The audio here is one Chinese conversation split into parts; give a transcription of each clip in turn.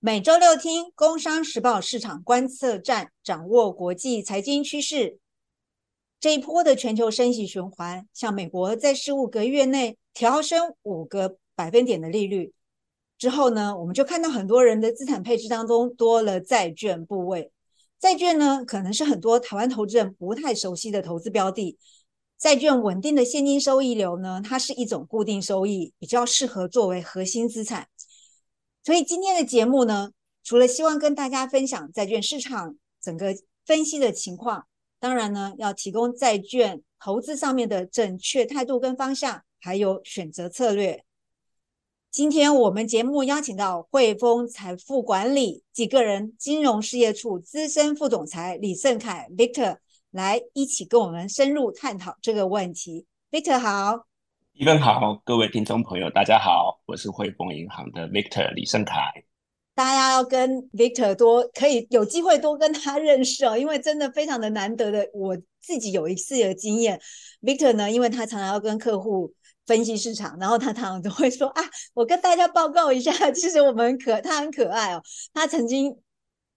每周六听《工商时报》市场观测站，掌握国际财经趋势。这一波的全球升息循环，像美国在十五个月内调升五个百分点的利率之后呢，我们就看到很多人的资产配置当中多了债券部位。债券呢，可能是很多台湾投资人不太熟悉的投资标的。债券稳定的现金收益流呢，它是一种固定收益，比较适合作为核心资产。所以今天的节目呢，除了希望跟大家分享债券市场整个分析的情况，当然呢，要提供债券投资上面的正确态度跟方向，还有选择策略。今天我们节目邀请到汇丰财富管理及个人金融事业处资深副总裁李胜凯 Victor 来一起跟我们深入探讨这个问题。Victor 好。一分好，各位听众朋友，大家好，我是汇丰银行的 Victor 李胜凯。大家要跟 Victor 多可以有机会多跟他认识哦，因为真的非常的难得的。我自己有一次的经验，Victor 呢，因为他常常要跟客户分析市场，然后他常常都会说啊，我跟大家报告一下，其实我们可他很可爱哦，他曾经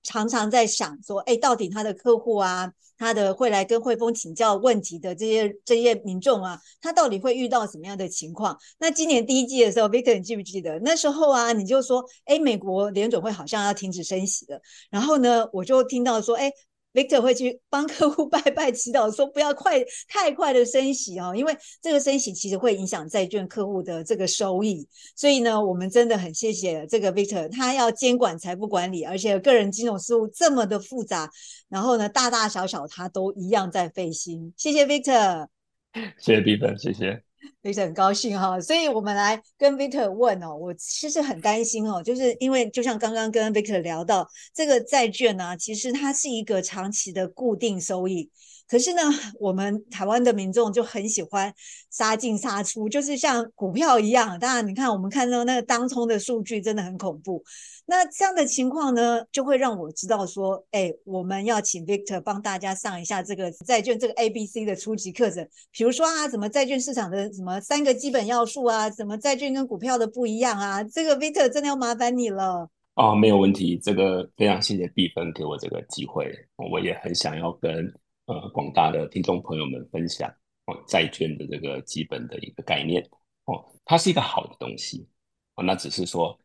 常常在想说，哎，到底他的客户啊。他的会来跟汇丰请教问题的这些这些民众啊，他到底会遇到什么样的情况？那今年第一季的时候，Victor，你记不记得那时候啊？你就说，哎，美国联准会好像要停止升息了。然后呢，我就听到说，哎。Victor 会去帮客户 拜拜祈祷，说不要快太快的升息哦，因为这个升息其实会影响债券客户的这个收益。所以呢，我们真的很谢谢这个 Victor，他要监管财富管理，而且个人金融事务这么的复杂，然后呢，大大小小他都一样在费心。谢谢 Victor，谢谢 B 本谢谢。非常高兴哈，所以我们来跟 Victor 问哦，我其实很担心哦，就是因为就像刚刚跟 Victor 聊到这个债券呢，其实它是一个长期的固定收益，可是呢，我们台湾的民众就很喜欢杀进杀出，就是像股票一样。当然，你看我们看到那个当冲的数据真的很恐怖。那这样的情况呢，就会让我知道说，哎，我们要请 Victor 帮大家上一下这个债券这个 A B C 的初级课程。比如说啊，什么债券市场的什么三个基本要素啊，什么债券跟股票的不一样啊？这个 Victor 真的要麻烦你了。哦，没有问题，这个非常谢谢碧芬给我这个机会，我也很想要跟呃广大的听众朋友们分享哦债券的这个基本的一个概念哦，它是一个好的东西哦，那只是说。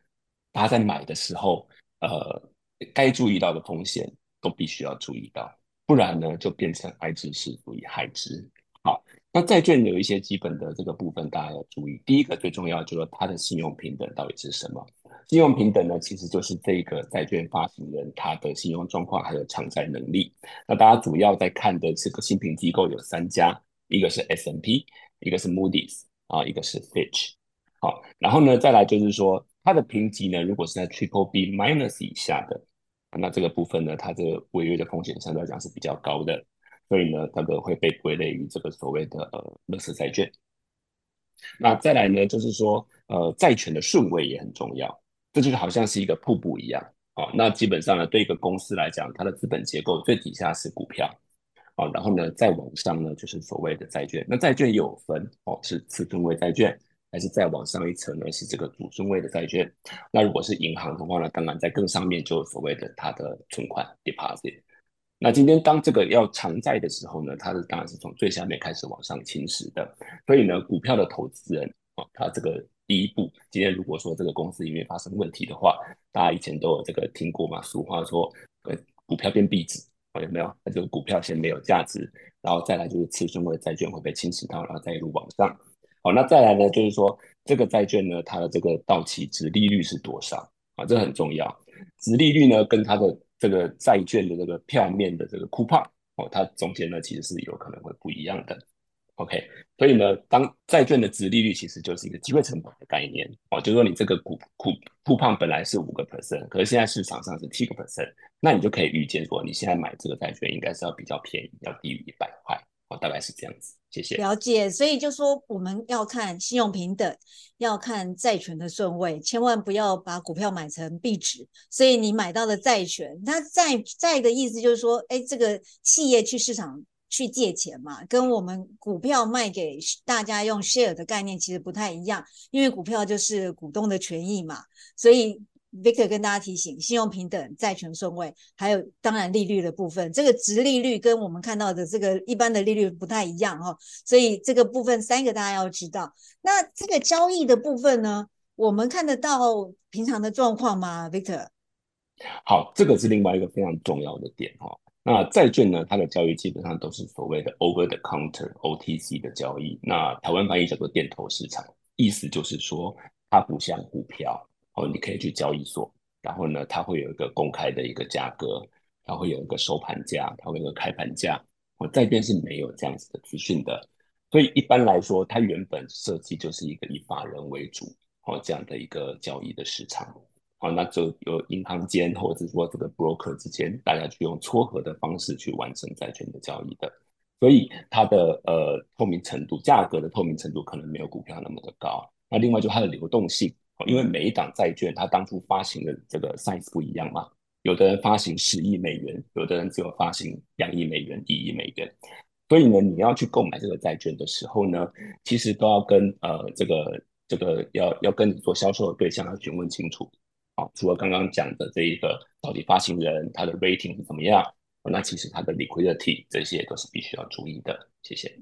大家在买的时候，呃，该注意到的风险都必须要注意到，不然呢就变成爱之是福以害之。好，那债券有一些基本的这个部分，大家要注意。第一个最重要就是它的信用平等到底是什么？信用平等呢，其实就是这个债券发行人他的信用状况还有偿债能力。那大家主要在看的这个信评机构有三家，一个是 S&P，一个是 Moody's 啊，一个是 Fitch。好，然后呢再来就是说。它的评级呢，如果是在 Triple B minus 以下的，那这个部分呢，它这个违约的风险相对来讲是比较高的，所以呢，这个会被归类于这个所谓的呃乐视债券。那再来呢，就是说呃债权的顺位也很重要，这就是好像是一个瀑布一样啊。那基本上呢，对一个公司来讲，它的资本结构最底下是股票啊，然后呢再往上呢就是所谓的债券。那债券有分哦，是次中位债券。还是再往上一层呢？是这个主中位的债券。那如果是银行的话呢？当然在更上面就所谓的它的存款 deposit。那今天当这个要偿债的时候呢，它是当然是从最下面开始往上侵蚀的。所以呢，股票的投资人啊，他这个第一步，今天如果说这个公司因为发生问题的话，大家以前都有这个听过嘛？俗话说，呃，股票变壁纸，有没有？那就股票先没有价值，然后再来就是次顺位债券会被侵蚀到，然后再一路往上。好，那再来呢，就是说这个债券呢，它的这个到期值利率是多少啊？这很重要。值利率呢，跟它的这个债券的这个票面的这个 coupon 哦，它中间呢其实是有可能会不一样的。OK，所以呢，当债券的值利率其实就是一个机会成本的概念哦，就是说你这个股股 coupon 本来是五个 percent，可是现在市场上是七个 percent，那你就可以预见说，你现在买这个债券应该是要比较便宜，要低于一百块。哦，大概是这样子，谢谢。了解，所以就说我们要看信用平等，要看债权的顺位，千万不要把股票买成币值。所以你买到的债权，它债债的意思就是说，哎，这个企业去市场去借钱嘛，跟我们股票卖给大家用 share 的概念其实不太一样，因为股票就是股东的权益嘛，所以。Victor 跟大家提醒，信用平等、债权顺位，还有当然利率的部分，这个值利率跟我们看到的这个一般的利率不太一样哈，所以这个部分三个大家要知道。那这个交易的部分呢，我们看得到平常的状况吗？Victor？好，这个是另外一个非常重要的点哈。那债券呢，它的交易基本上都是所谓的 over the counter OTC 的交易，那台湾翻译叫做电投市场，意思就是说它不像股票。哦，你可以去交易所，然后呢，它会有一个公开的一个价格，它会有一个收盘价，它会有一个开盘价。哦，债券是没有这样子的资讯的，所以一般来说，它原本设计就是一个以法人为主，哦，这样的一个交易的市场。那就有银行间或者说这个 broker 之间，大家去用撮合的方式去完成债券的交易的，所以它的呃透明程度，价格的透明程度可能没有股票那么的高。那另外就它的流动性。因为每一档债券，它当初发行的这个 size 不一样嘛，有的人发行十亿美元，有的人只有发行两亿美元、一亿美元，所以呢，你要去购买这个债券的时候呢，其实都要跟呃这个这个要要跟你做销售的对象要询问清楚。好，除了刚刚讲的这一个到底发行人他的 rating 是怎么样，那其实他的 liquidity 这些都是必须要注意的。谢谢。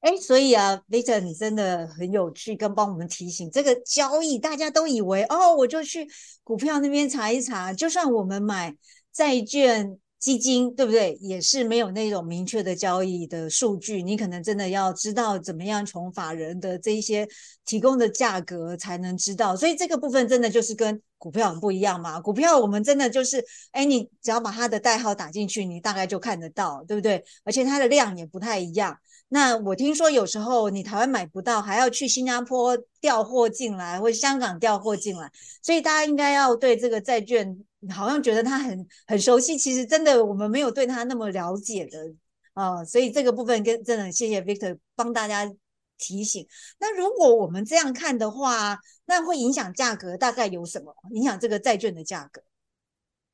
哎，所以啊，Victor，你真的很有趣，跟帮我们提醒这个交易，大家都以为哦，我就去股票那边查一查，就算我们买债券基金，对不对？也是没有那种明确的交易的数据，你可能真的要知道怎么样从法人的这一些提供的价格才能知道，所以这个部分真的就是跟股票很不一样嘛。股票我们真的就是，哎，你只要把它的代号打进去，你大概就看得到，对不对？而且它的量也不太一样。那我听说有时候你台湾买不到，还要去新加坡调货进来，或香港调货进来，所以大家应该要对这个债券好像觉得他很很熟悉，其实真的我们没有对他那么了解的啊，所以这个部分跟真的谢谢 Victor 帮大家提醒。那如果我们这样看的话，那会影响价格大概有什么？影响这个债券的价格？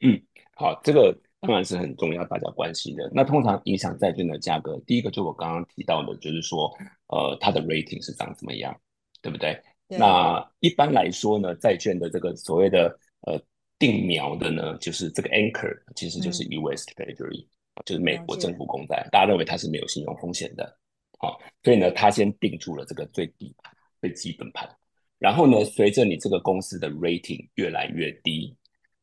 嗯，好，这个。当然是很重要，大家关心的。那通常影响债券的价格，第一个就我刚刚提到的，就是说，呃，它的 rating 是长怎么样，对不对？那一般来说呢，债券的这个所谓的呃定苗的呢，就是这个 anchor，其实就是 US Treasury，就是美国政府公债。大家认为它是没有信用风险的，好，所以呢，它先定住了这个最低盘、最基本盘。然后呢，随着你这个公司的 rating 越来越低，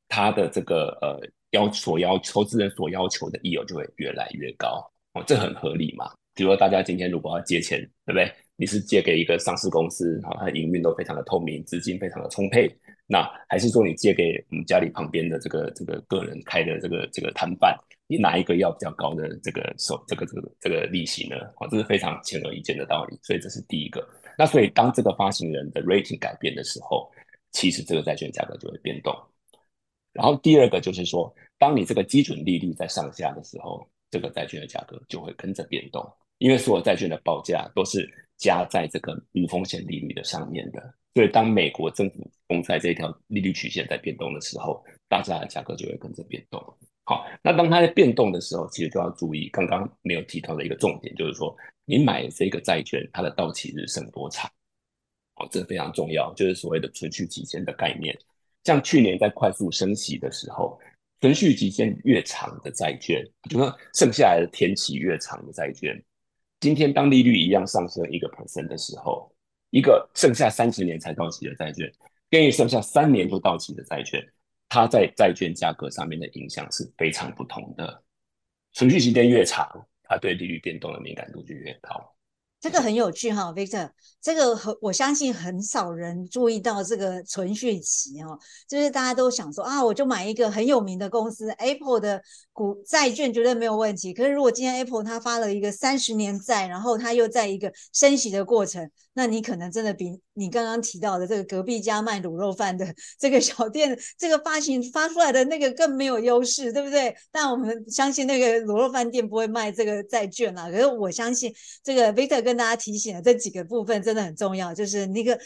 它的这个呃。要所要投资人所要求的益有就会越来越高哦，这很合理嘛？比如说大家今天如果要借钱，对不对？你是借给一个上市公司，好，它营运都非常的透明，资金非常的充沛，那还是说你借给我们家里旁边的这个这个个人开的这个这个摊贩，你哪一个要比较高的这个收这个这个这个利息呢？哦，这是非常显而易见的道理，所以这是第一个。那所以当这个发行人的 rating 改变的时候，其实这个债券价格就会变动。然后第二个就是说。当你这个基准利率在上下的时候，这个债券的价格就会跟着变动，因为所有债券的报价都是加在这个无风险利率的上面的。所以，当美国政府公债这一条利率曲线在变动的时候，大家的价格就会跟着变动。好，那当它在变动的时候，其实就要注意刚刚没有提到的一个重点，就是说你买这个债券，它的到期日剩多长？哦，这非常重要，就是所谓的存续期间的概念。像去年在快速升息的时候。存续期间越长的债券，就说剩下来的天期越长的债券，今天当利率一样上升一个 percent 的时候，一个剩下三十年才到期的债券，跟一剩下三年就到期的债券，它在债券价格上面的影响是非常不同的。存续时间越长，它对利率变动的敏感度就越高。这个很有趣哈，Victor，这个很我相信很少人注意到这个存续期哦，就是大家都想说啊，我就买一个很有名的公司 Apple 的股债券绝对没有问题。可是如果今天 Apple 它发了一个三十年债，然后它又在一个升息的过程，那你可能真的比你刚刚提到的这个隔壁家卖卤肉饭的这个小店，这个发行发出来的那个更没有优势，对不对？但我们相信那个卤肉饭店不会卖这个债券啊。可是我相信这个 Victor 跟大家提醒的这几个部分真的很重要，就是那个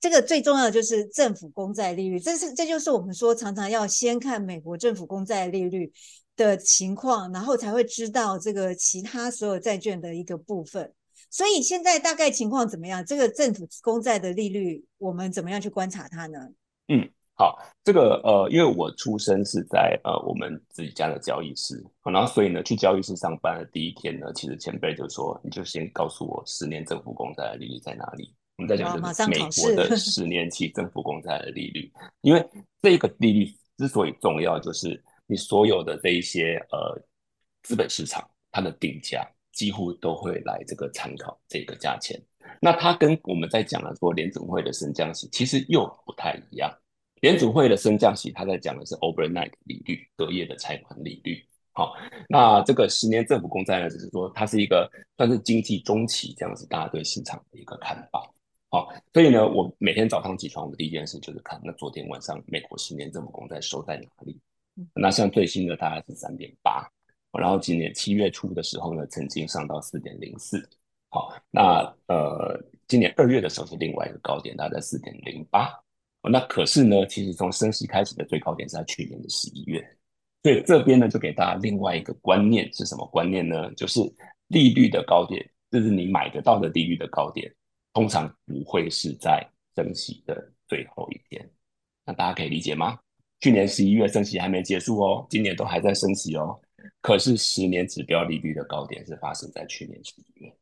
这个最重要的就是政府公债利率，这是这就是我们说常常要先看美国政府公债利率的情况，然后才会知道这个其他所有债券的一个部分。所以现在大概情况怎么样？这个政府公债的利率，我们怎么样去观察它呢？嗯。好，这个呃，因为我出生是在呃我们自己家的交易室，然后所以呢，去交易室上班的第一天呢，其实前辈就说，你就先告诉我十年政府公债的利率在哪里。我们在讲就是美国的 十年期政府公债的利率，因为这个利率之所以重要，就是你所有的这一些呃资本市场它的定价几乎都会来这个参考这个价钱。那它跟我们在讲的说联总会的升降息其实又不太一样。联储会的升降息，它在讲的是 overnight 利率，隔夜的拆款利率。好，那这个十年政府公债呢，只是说它是一个算是经济中期这样子，大家对市场的一个看法。好，所以呢，我每天早上起床，我第一件事就是看那昨天晚上美国十年政府公债收在哪里。那像最新的大概是三点八，然后今年七月初的时候呢，曾经上到四点零四。好，那呃，今年二月的时候是另外一个高点，大概在四点零八。那可是呢，其实从升息开始的最高点是在去年的十一月，所以这边呢就给大家另外一个观念是什么观念呢？就是利率的高点，就是你买得到的利率的高点，通常不会是在升息的最后一天。那大家可以理解吗？去年十一月升息还没结束哦，今年都还在升息哦，可是十年指标利率的高点是发生在去年十一月。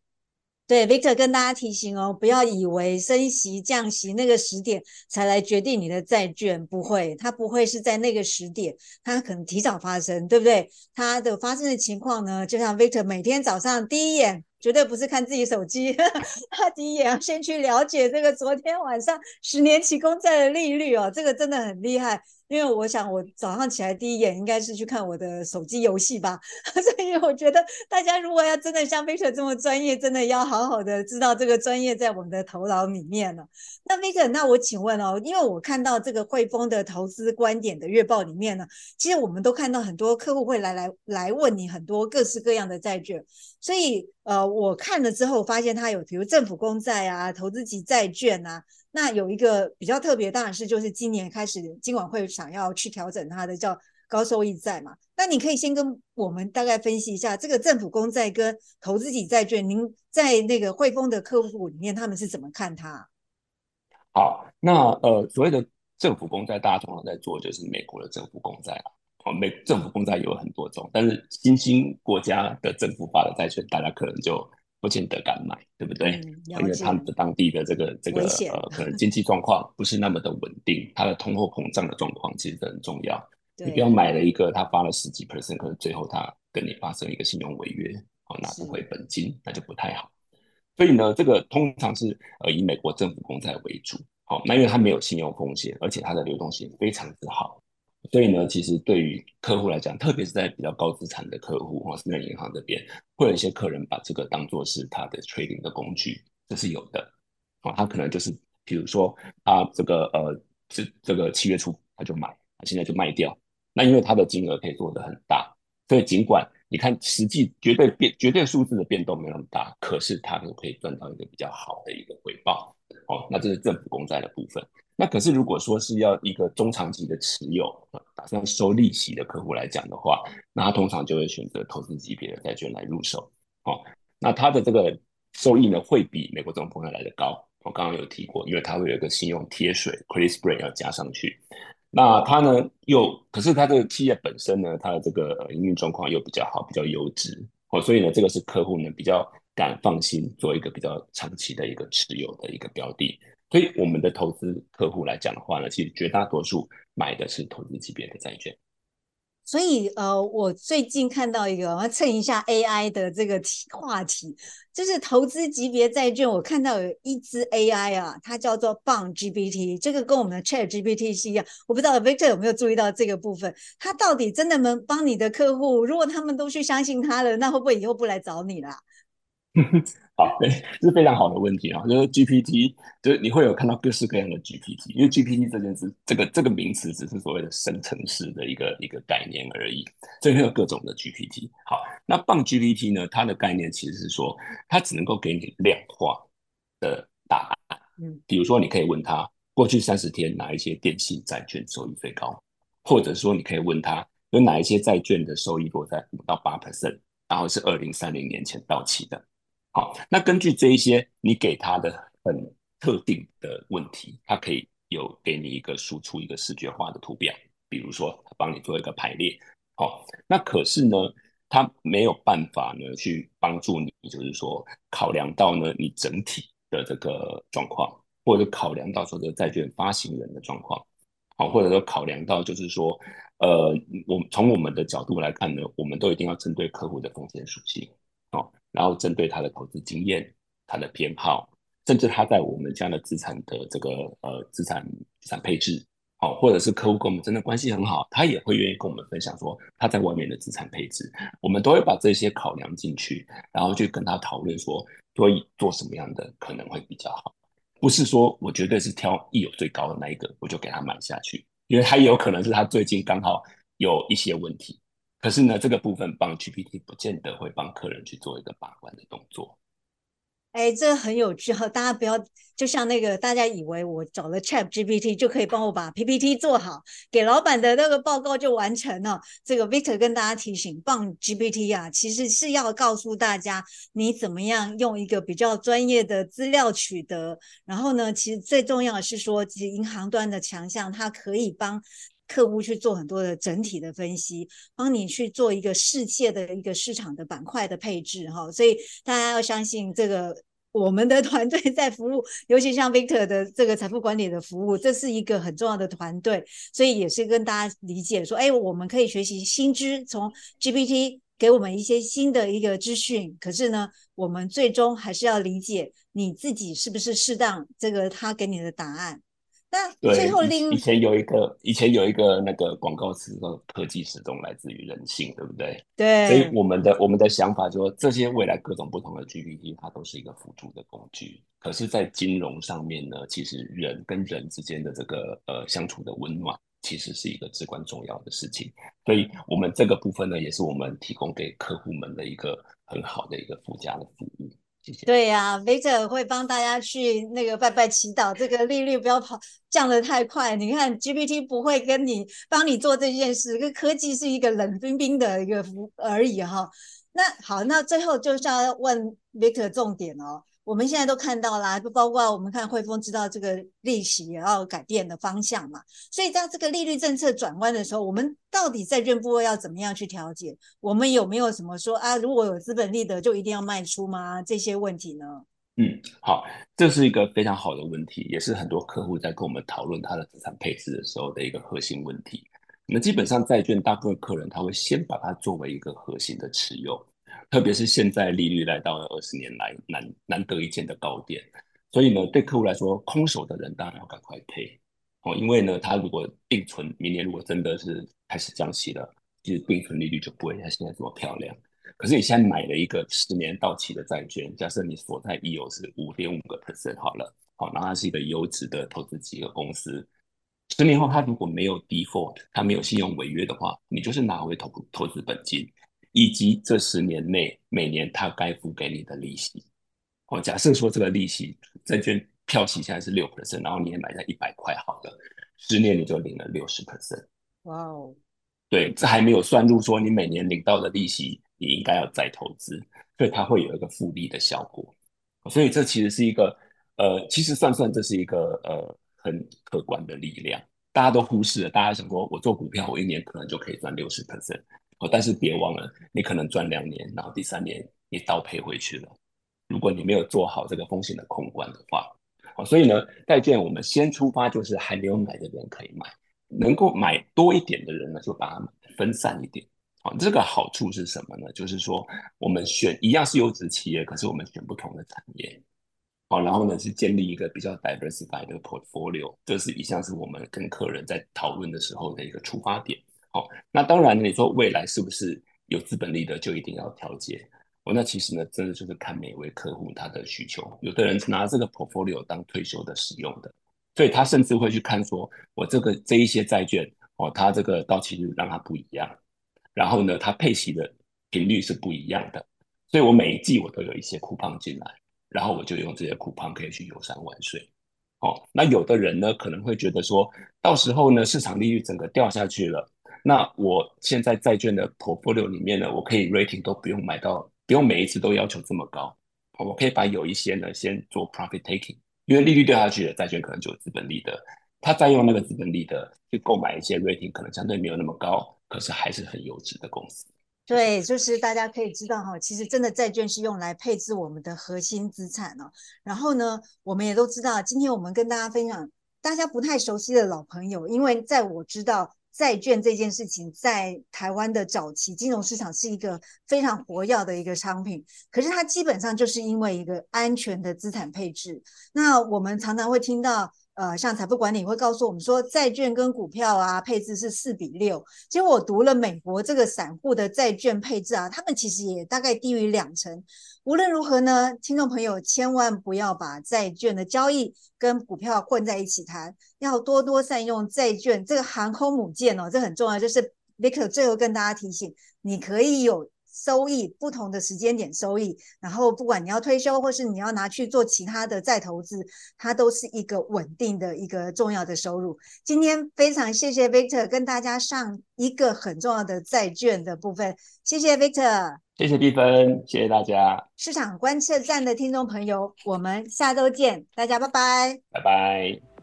对，Victor 跟大家提醒哦，不要以为升息降息那个时点才来决定你的债券，不会，它不会是在那个时点，它可能提早发生，对不对？它的发生的情况呢，就像 Victor 每天早上第一眼绝对不是看自己手机，他第一眼要先去了解这个昨天晚上十年期公债的利率哦，这个真的很厉害。因为我想，我早上起来第一眼应该是去看我的手机游戏吧，所以我觉得大家如果要真的像 Victor 这么专业，真的要好好的知道这个专业在我们的头脑里面了。那 Victor，那我请问哦，因为我看到这个汇丰的投资观点的月报里面呢，其实我们都看到很多客户会来来来问你很多各式各样的债券，所以呃，我看了之后发现它有比如政府公债啊、投资级债券啊。那有一个比较特别，当然是就是今年开始，金管会想要去调整它的叫高收益债嘛。那你可以先跟我们大概分析一下，这个政府公债跟投资级债券，您在那个汇丰的客户里面，他们是怎么看它？好，那呃，所谓的政府公债，大家通常在做就是美国的政府公债啊。哦，美政府公债有很多种，但是新兴国家的政府发的债券，大家可能就。不见得敢买，对不对？因为他们的当地的这个这个呃，可能经济状况不是那么的稳定，它的通货膨胀的状况其实很重要。你不要买了一个，他发了十几 percent，可能最后他跟你发生一个信用违约，哦，拿不回本金，那就不太好。所以呢，这个通常是呃以美国政府公债为主，好，那因为它没有信用风险，而且它的流动性非常之好。所以呢，其实对于客户来讲，特别是在比较高资产的客户或私人银行这边，会有一些客人把这个当做是他的 trading 的工具，这是有的。哦，他可能就是，比如说他这个呃，是这个七月初他就买，他现在就卖掉。那因为他的金额可以做得很大，所以尽管你看实际绝对变绝对数字的变动没有那么大，可是他可以赚到一个比较好的一个回报。哦，那这是政府公债的部分。那可是，如果说是要一个中长期的持有，打算收利息的客户来讲的话，那他通常就会选择投资级别的债券来入手。哦，那它的这个收益呢，会比美国这种公债来的高。我刚刚有提过，因为它会有一个信用贴水 c r i s p r a y 要加上去。那它呢，又可是它这个企业本身呢，它的这个营运状况又比较好，比较优质。哦，所以呢，这个是客户呢比较敢放心做一个比较长期的一个持有的一个标的。所以我们的投资客户来讲的话呢，其实绝大多数买的是投资级别的债券。所以呃，我最近看到一个，我要蹭一下 AI 的这个题话题，就是投资级别债券。我看到有一支 AI 啊，它叫做 Bond GPT，这个跟我们的 Chat GPT 是一样。我不知道 Victor 有没有注意到这个部分，它到底真的能帮你的客户？如果他们都去相信它了，那会不会以后不来找你啦？好，对，这是非常好的问题啊。就是 GPT，就是你会有看到各式各样的 GPT，因为 GPT 这件事，这个这个名词只是所谓的生成式的一个一个概念而已，所以会有各种的 GPT。好，那棒 GPT 呢？它的概念其实是说，它只能够给你量化的答案。嗯，比如说你可以问他，过去三十天哪一些电信债券收益最高，或者说你可以问他，有哪一些债券的收益落在五到八 percent，然后是二零三零年前到期的。好，那根据这一些你给他的很特定的问题，他可以有给你一个输出一个视觉化的图表，比如说帮你做一个排列，好，那可是呢，他没有办法呢去帮助你，就是说考量到呢你整体的这个状况，或者考量到说这债券发行人的状况，好，或者说考量到就是说，呃，我从我们的角度来看呢，我们都一定要针对客户的风险属性，然后针对他的投资经验、他的偏好，甚至他在我们家的资产的这个呃资产资产配置。好，或者是客户跟我们真的关系很好，他也会愿意跟我们分享说他在外面的资产配置，我们都会把这些考量进去，然后去跟他讨论说，所以做什么样的可能会比较好，不是说我绝对是挑一有最高的那一个我就给他买下去，因为他也有可能是他最近刚好有一些问题，可是呢这个部分帮 GPT 不见得会帮客人去做一个把关的动作。哎，这很有趣哈！大家不要就像那个，大家以为我找了 Chat GPT 就可以帮我把 PPT 做好，给老板的那个报告就完成了。这个 Victor 跟大家提醒，棒 GPT 啊，其实是要告诉大家你怎么样用一个比较专业的资料取得。然后呢，其实最重要的是说，其实银行端的强项，它可以帮客户去做很多的整体的分析，帮你去做一个世界的一个市场的板块的配置哈。所以大家要相信这个。我们的团队在服务，尤其像 Victor 的这个财富管理的服务，这是一个很重要的团队，所以也是跟大家理解说，哎，我们可以学习新知，从 GPT 给我们一些新的一个资讯，可是呢，我们最终还是要理解你自己是不是适当，这个他给你的答案。那最后另以前有一个以前有一个那个广告词说科技始终来自于人性，对不对？对。所以我们的我们的想法就说，这些未来各种不同的 GPT 它都是一个辅助的工具。可是，在金融上面呢，其实人跟人之间的这个呃相处的温暖，其实是一个至关重要的事情。所以，我们这个部分呢，也是我们提供给客户们的一个很好的一个附加的服务。对呀，Victor 会帮大家去那个拜拜祈祷，这个利率不要跑降得太快。你看 GPT 不会跟你帮你做这件事，跟科技是一个冷冰冰的一个服而已哈。那好，那最后就是要问 Victor 重点哦。我们现在都看到啦，不包括我们看汇丰知道这个利息也要改变的方向嘛。所以在这个利率政策转弯的时候，我们到底债券部位要怎么样去调节？我们有没有什么说啊？如果有资本利得就一定要卖出吗？这些问题呢？嗯，好，这是一个非常好的问题，也是很多客户在跟我们讨论他的资产配置的时候的一个核心问题。那基本上债券大部分客人他会先把它作为一个核心的持有。特别是现在利率来到了二十年来难难得一见的高点，所以呢，对客户来说，空手的人当然要赶快赔哦，因为呢，他如果定存，明年如果真的是开始降息了，其实定存利率就不会像现在这么漂亮。可是你现在买了一个十年到期的债券，假设你所在已有是五点五个 percent 好了，好，然后它是一个优质的投资机构公司，十年后它如果没有 default，它没有信用违约的话，你就是拿回投投资本金。以及这十年内每年他该付给你的利息，哦，假设说这个利息债券票息现在是六 percent，然后你也买在一百块，好了，十年你就领了六十 percent。哇哦，对，这还没有算入说你每年领到的利息，你应该要再投资，所以它会有一个复利的效果。所以这其实是一个，呃，其实算算这是一个呃很客观的力量，大家都忽视了。大家想说我做股票，我一年可能就可以赚六十 percent。哦，但是别忘了，你可能赚两年，然后第三年你倒赔回去了。如果你没有做好这个风险的控管的话，哦，所以呢，债券我们先出发就是还没有买的人可以买，能够买多一点的人呢，就把它分散一点。好，这个好处是什么呢？就是说我们选一样是优质企业，可是我们选不同的产业。好，然后呢是建立一个比较 diversified 的 portfolio，这是一项是我们跟客人在讨论的时候的一个出发点。好，那当然，你说未来是不是有资本利的就一定要调节？哦，那其实呢，真的就是看每位客户他的需求。有的人拿这个 portfolio 当退休的使用的，所以他甚至会去看说，我这个这一些债券哦，它这个到期日让它不一样，然后呢，它配息的频率是不一样的，所以我每一季我都有一些 coupon 进来，然后我就用这些 coupon 可以去游山玩水。哦，那有的人呢可能会觉得说，到时候呢市场利率整个掉下去了。那我现在债券的 portfolio 里面呢，我可以 rating 都不用买到，不用每一次都要求这么高，我可以把有一些呢先做 profit taking，因为利率掉下去了，债券可能就有资本利得，他再用那个资本利得去购买一些 rating 可能相对没有那么高，可是还是很优质的公司。对，就是大家可以知道哈，其实真的债券是用来配置我们的核心资产哦。然后呢，我们也都知道，今天我们跟大家分享大家不太熟悉的老朋友，因为在我知道债券这件事情，在台湾的早期金融市场是一个非常活跃的一个商品，可是它基本上就是因为一个安全的资产配置。那我们常常会听到。呃，像财富管理会告诉我们说，债券跟股票啊配置是四比六。其实我读了美国这个散户的债券配置啊，他们其实也大概低于两成。无论如何呢，听众朋友千万不要把债券的交易跟股票混在一起谈，要多多善用债券这个航空母舰哦，这很重要。就是 Victor 最后跟大家提醒，你可以有。收益不同的时间点收益，然后不管你要退休或是你要拿去做其他的再投资，它都是一个稳定的一个重要的收入。今天非常谢谢 Victor 跟大家上一个很重要的债券的部分，谢谢 Victor，谢谢碧芬，谢谢大家。市场观测站的听众朋友，我们下周见，大家拜拜，拜拜。